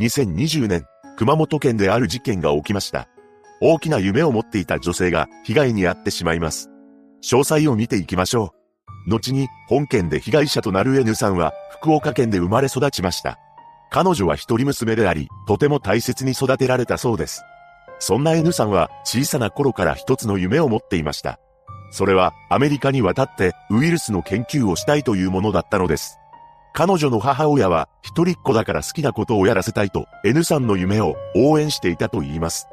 2020年、熊本県である事件が起きました。大きな夢を持っていた女性が被害に遭ってしまいます。詳細を見ていきましょう。後に本件で被害者となる N さんは福岡県で生まれ育ちました。彼女は一人娘であり、とても大切に育てられたそうです。そんな N さんは小さな頃から一つの夢を持っていました。それはアメリカに渡ってウイルスの研究をしたいというものだったのです。彼女の母親は一人っ子だから好きなことをやらせたいと N さんの夢を応援していたと言います。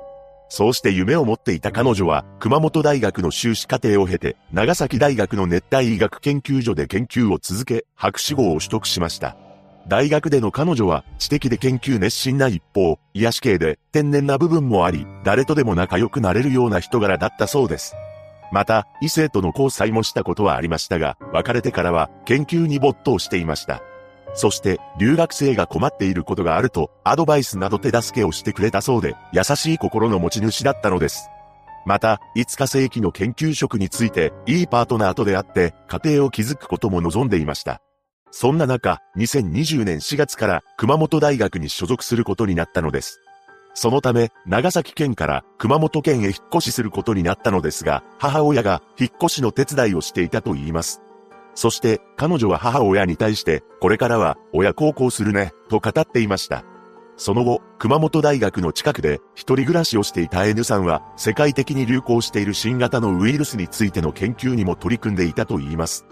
そうして夢を持っていた彼女は熊本大学の修士課程を経て長崎大学の熱帯医学研究所で研究を続け博士号を取得しました。大学での彼女は知的で研究熱心な一方、癒し系で天然な部分もあり、誰とでも仲良くなれるような人柄だったそうです。また、異性との交際もしたことはありましたが、別れてからは研究に没頭していました。そして、留学生が困っていることがあると、アドバイスなど手助けをしてくれたそうで、優しい心の持ち主だったのです。また、いつか世紀の研究職について、いいパートナーと出会って、家庭を築くことも望んでいました。そんな中、2020年4月から熊本大学に所属することになったのです。そのため、長崎県から熊本県へ引っ越しすることになったのですが、母親が引っ越しの手伝いをしていたと言います。そして彼女は母親に対して、これからは親孝行するね、と語っていました。その後、熊本大学の近くで一人暮らしをしていた N さんは、世界的に流行している新型のウイルスについての研究にも取り組んでいたと言います。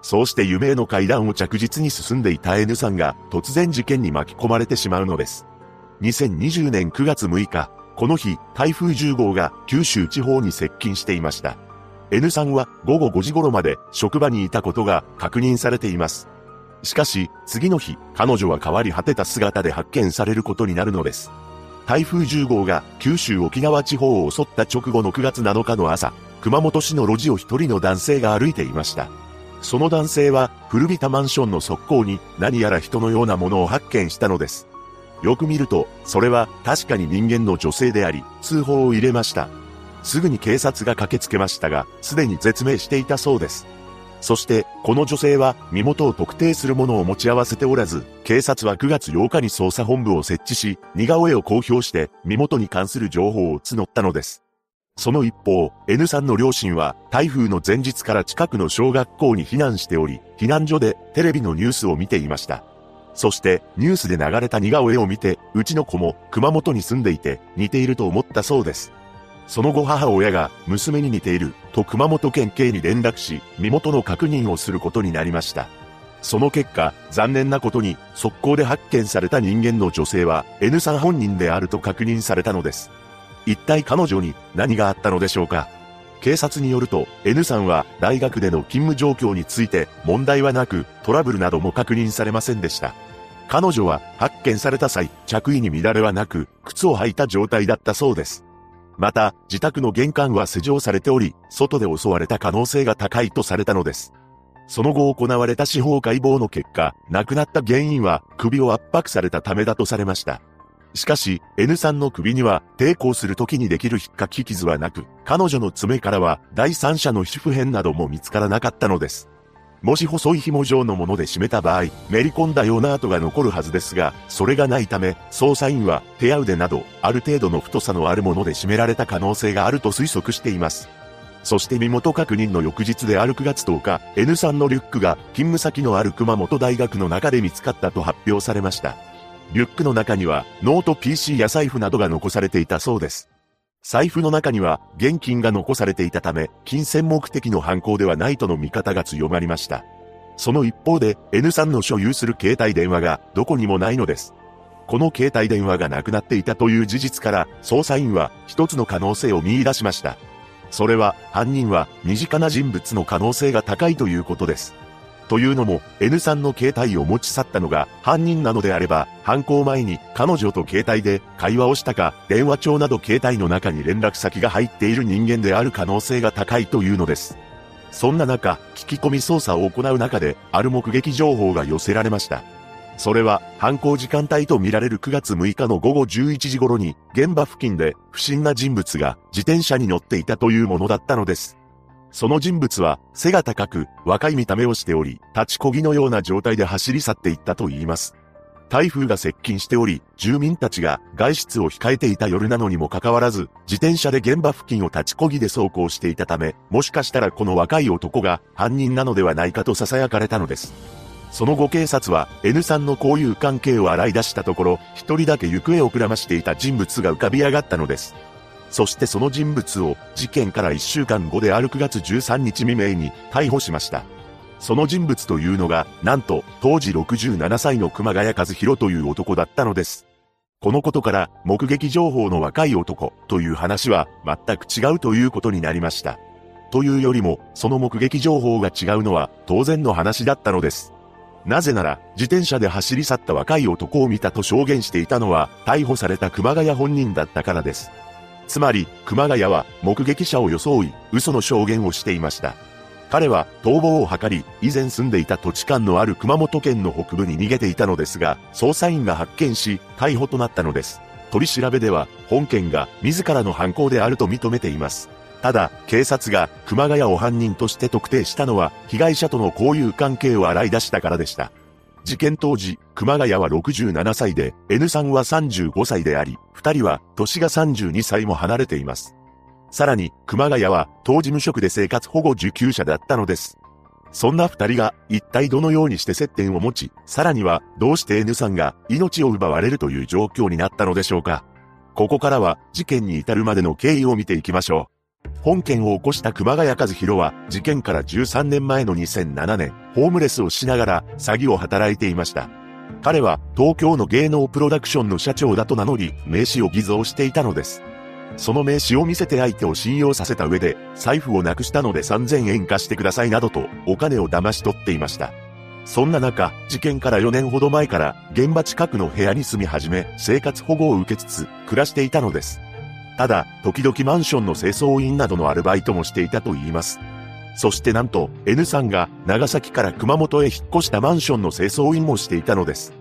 そうして夢への階段を着実に進んでいた N さんが突然事件に巻き込まれてしまうのです。2020年9月6日、この日、台風10号が九州地方に接近していました。N さんは午後5時頃まで職場にいたことが確認されています。しかし、次の日、彼女は変わり果てた姿で発見されることになるのです。台風10号が九州沖縄地方を襲った直後の9月7日の朝、熊本市の路地を一人の男性が歩いていました。その男性は古びたマンションの側溝に何やら人のようなものを発見したのです。よく見ると、それは確かに人間の女性であり、通報を入れました。すぐに警察が駆けつけましたが、すでに絶命していたそうです。そして、この女性は身元を特定するものを持ち合わせておらず、警察は9月8日に捜査本部を設置し、似顔絵を公表して身元に関する情報を募ったのです。その一方、N さんの両親は台風の前日から近くの小学校に避難しており、避難所でテレビのニュースを見ていました。そしてニュースで流れた似顔絵を見て、うちの子も熊本に住んでいて似ていると思ったそうです。その後母親が娘に似ていると熊本県警に連絡し、身元の確認をすることになりました。その結果、残念なことに速攻で発見された人間の女性は N さん本人であると確認されたのです。一体彼女に何があったのでしょうか警察によると N さんは大学での勤務状況について問題はなくトラブルなども確認されませんでした。彼女は発見された際、着衣に乱れはなく、靴を履いた状態だったそうです。また、自宅の玄関は施錠されており、外で襲われた可能性が高いとされたのです。その後行われた司法解剖の結果、亡くなった原因は首を圧迫されたためだとされました。しかし、N さんの首には抵抗する時にできる引っかき傷はなく、彼女の爪からは第三者の皮膚片なども見つからなかったのです。もし細い紐状のもので締めた場合、めり込んだような跡が残るはずですが、それがないため、捜査員は手や腕など、ある程度の太さのあるもので締められた可能性があると推測しています。そして身元確認の翌日である9月10日、N さんのリュックが勤務先のある熊本大学の中で見つかったと発表されました。リュックの中にはノート PC や財布などが残されていたそうです。財布の中には現金が残されていたため、金銭目的の犯行ではないとの見方が強まりました。その一方で、N さんの所有する携帯電話がどこにもないのです。この携帯電話がなくなっていたという事実から、捜査員は一つの可能性を見出しました。それは、犯人は身近な人物の可能性が高いということです。というのも、N さんの携帯を持ち去ったのが犯人なのであれば、犯行前に彼女と携帯で会話をしたか、電話帳など携帯の中に連絡先が入っている人間である可能性が高いというのです。そんな中、聞き込み捜査を行う中で、ある目撃情報が寄せられました。それは、犯行時間帯とみられる9月6日の午後11時頃に、現場付近で不審な人物が自転車に乗っていたというものだったのです。その人物は背が高く若い見た目をしており、立ちこぎのような状態で走り去っていったと言います。台風が接近しており、住民たちが外出を控えていた夜なのにもかかわらず、自転車で現場付近を立ちこぎで走行していたため、もしかしたらこの若い男が犯人なのではないかと囁かれたのです。その後警察は N さんの交友関係を洗い出したところ、一人だけ行方をくらましていた人物が浮かび上がったのです。そしてその人物を事件から1週間後である9月13日未明に逮捕しました。その人物というのが、なんと、当時67歳の熊谷和弘という男だったのです。このことから、目撃情報の若い男という話は全く違うということになりました。というよりも、その目撃情報が違うのは当然の話だったのです。なぜなら、自転車で走り去った若い男を見たと証言していたのは、逮捕された熊谷本人だったからです。つまり、熊谷は目撃者を装い、嘘の証言をしていました。彼は逃亡を図り、以前住んでいた土地勘のある熊本県の北部に逃げていたのですが、捜査員が発見し、逮捕となったのです。取り調べでは、本件が自らの犯行であると認めています。ただ、警察が熊谷を犯人として特定したのは、被害者との交友関係を洗い出したからでした。事件当時、熊谷は67歳で、N さんは35歳であり、二人は年が32歳も離れています。さらに、熊谷は当時無職で生活保護受給者だったのです。そんな二人が一体どのようにして接点を持ち、さらにはどうして N さんが命を奪われるという状況になったのでしょうか。ここからは事件に至るまでの経緯を見ていきましょう。本件を起こした熊谷和弘は事件から13年前の2007年、ホームレスをしながら詐欺を働いていました。彼は東京の芸能プロダクションの社長だと名乗り、名刺を偽造していたのです。その名刺を見せて相手を信用させた上で、財布をなくしたので3000円貸してくださいなどと、お金を騙し取っていました。そんな中、事件から4年ほど前から、現場近くの部屋に住み始め、生活保護を受けつつ、暮らしていたのです。ただ、時々マンションの清掃員などのアルバイトもしていたと言います。そしてなんと、N さんが長崎から熊本へ引っ越したマンションの清掃員もしていたのです。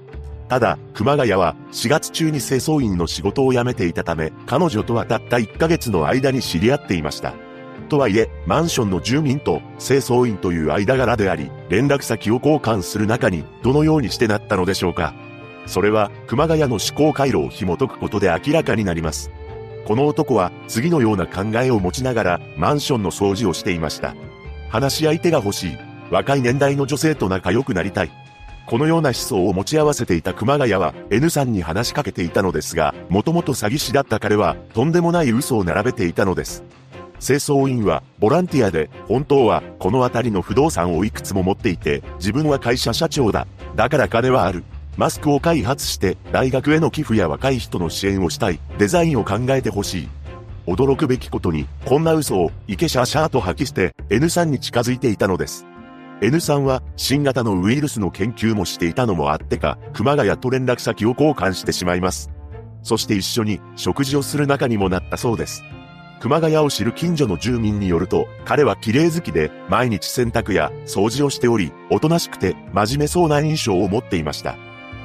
ただ、熊谷は4月中に清掃員の仕事を辞めていたため、彼女とはたった1ヶ月の間に知り合っていました。とはいえ、マンションの住民と清掃員という間柄であり、連絡先を交換する中にどのようにしてなったのでしょうか。それは、熊谷の思考回路を紐解くことで明らかになります。この男は次のような考えを持ちながらマンションの掃除をしていました。話し相手が欲しい。若い年代の女性と仲良くなりたい。このような思想を持ち合わせていた熊谷は N さんに話しかけていたのですが、もともと詐欺師だった彼はとんでもない嘘を並べていたのです。清掃員はボランティアで本当はこの辺りの不動産をいくつも持っていて自分は会社社長だ。だから金はある。マスクを開発して大学への寄付や若い人の支援をしたい。デザインを考えてほしい。驚くべきことにこんな嘘をイケシャーシャーと吐き捨て N さんに近づいていたのです。N さんは新型のウイルスの研究もしていたのもあってか、熊谷と連絡先を交換してしまいます。そして一緒に食事をする仲にもなったそうです。熊谷を知る近所の住民によると、彼は綺麗好きで毎日洗濯や掃除をしており、おとなしくて真面目そうな印象を持っていました。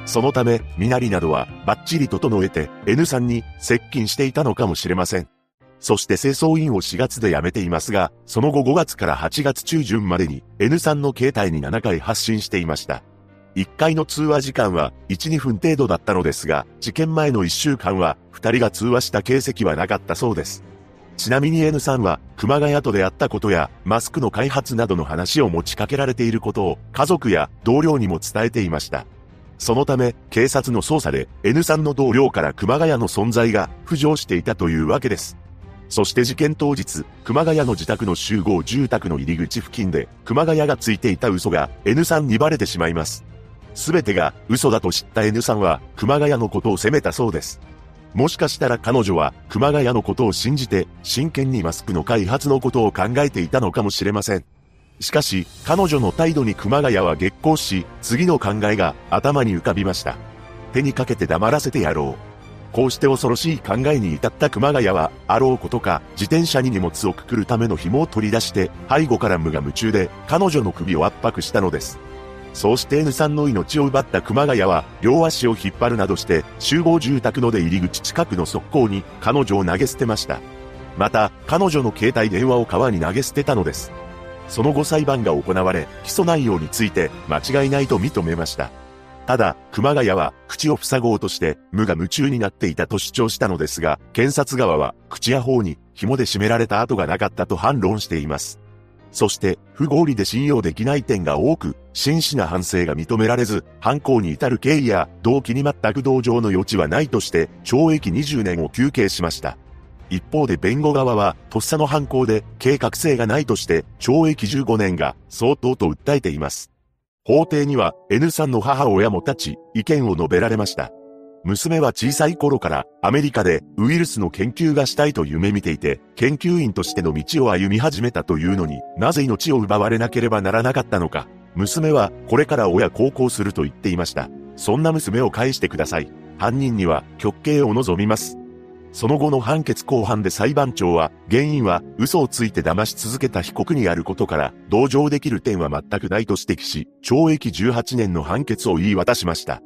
そのため、身なりなどはバッチリ整えて N さんに接近していたのかもしれません。そして清掃員を4月で辞めていますが、その後5月から8月中旬までに N さんの携帯に7回発信していました。1回の通話時間は1、2分程度だったのですが、事件前の1週間は2人が通話した形跡はなかったそうです。ちなみに N さんは熊谷と出会ったことやマスクの開発などの話を持ちかけられていることを家族や同僚にも伝えていました。そのため警察の捜査で N さんの同僚から熊谷の存在が浮上していたというわけです。そして事件当日、熊谷の自宅の集合住宅の入り口付近で、熊谷がついていた嘘が N さんにバレてしまいます。すべてが嘘だと知った N さんは、熊谷のことを責めたそうです。もしかしたら彼女は、熊谷のことを信じて、真剣にマスクの開発のことを考えていたのかもしれません。しかし、彼女の態度に熊谷は激高し、次の考えが頭に浮かびました。手にかけて黙らせてやろう。こうして恐ろしい考えに至った熊谷は、あろうことか、自転車に荷物をくくるための紐を取り出して、背後から無我夢中で、彼女の首を圧迫したのです。そうして N さんの命を奪った熊谷は、両足を引っ張るなどして、集合住宅の出入り口近くの側溝に、彼女を投げ捨てました。また、彼女の携帯電話を川に投げ捨てたのです。その後裁判が行われ、起訴内容について、間違いないと認めました。ただ、熊谷は口を塞ごうとして無我夢中になっていたと主張したのですが、検察側は口や方に紐で締められた跡がなかったと反論しています。そして、不合理で信用できない点が多く、真摯な反省が認められず、犯行に至る経緯や動機に全く同情の余地はないとして、懲役20年を求刑しました。一方で弁護側は、とっさの犯行で計画性がないとして、懲役15年が相当と訴えています。法廷には N さんの母親も立ち、意見を述べられました。娘は小さい頃からアメリカでウイルスの研究がしたいと夢見ていて、研究員としての道を歩み始めたというのになぜ命を奪われなければならなかったのか。娘はこれから親孝行すると言っていました。そんな娘を返してください。犯人には極刑を望みます。その後の判決公判で裁判長は、原因は嘘をついて騙し続けた被告にあることから、同情できる点は全くないと指摘し、懲役18年の判決を言い渡しました。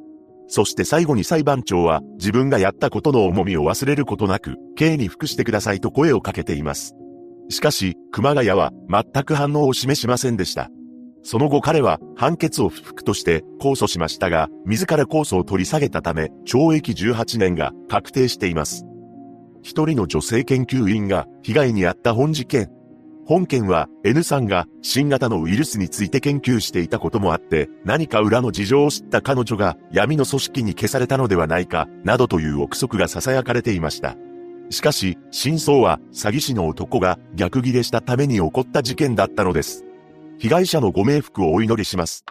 そして最後に裁判長は、自分がやったことの重みを忘れることなく、刑に服してくださいと声をかけています。しかし、熊谷は全く反応を示しませんでした。その後彼は判決を不服として控訴しましたが、自ら控訴を取り下げたため、懲役18年が確定しています。一人の女性研究員が被害に遭った本事件。本件は N さんが新型のウイルスについて研究していたこともあって、何か裏の事情を知った彼女が闇の組織に消されたのではないか、などという憶測が囁かれていました。しかし、真相は詐欺師の男が逆ギレしたために起こった事件だったのです。被害者のご冥福をお祈りします。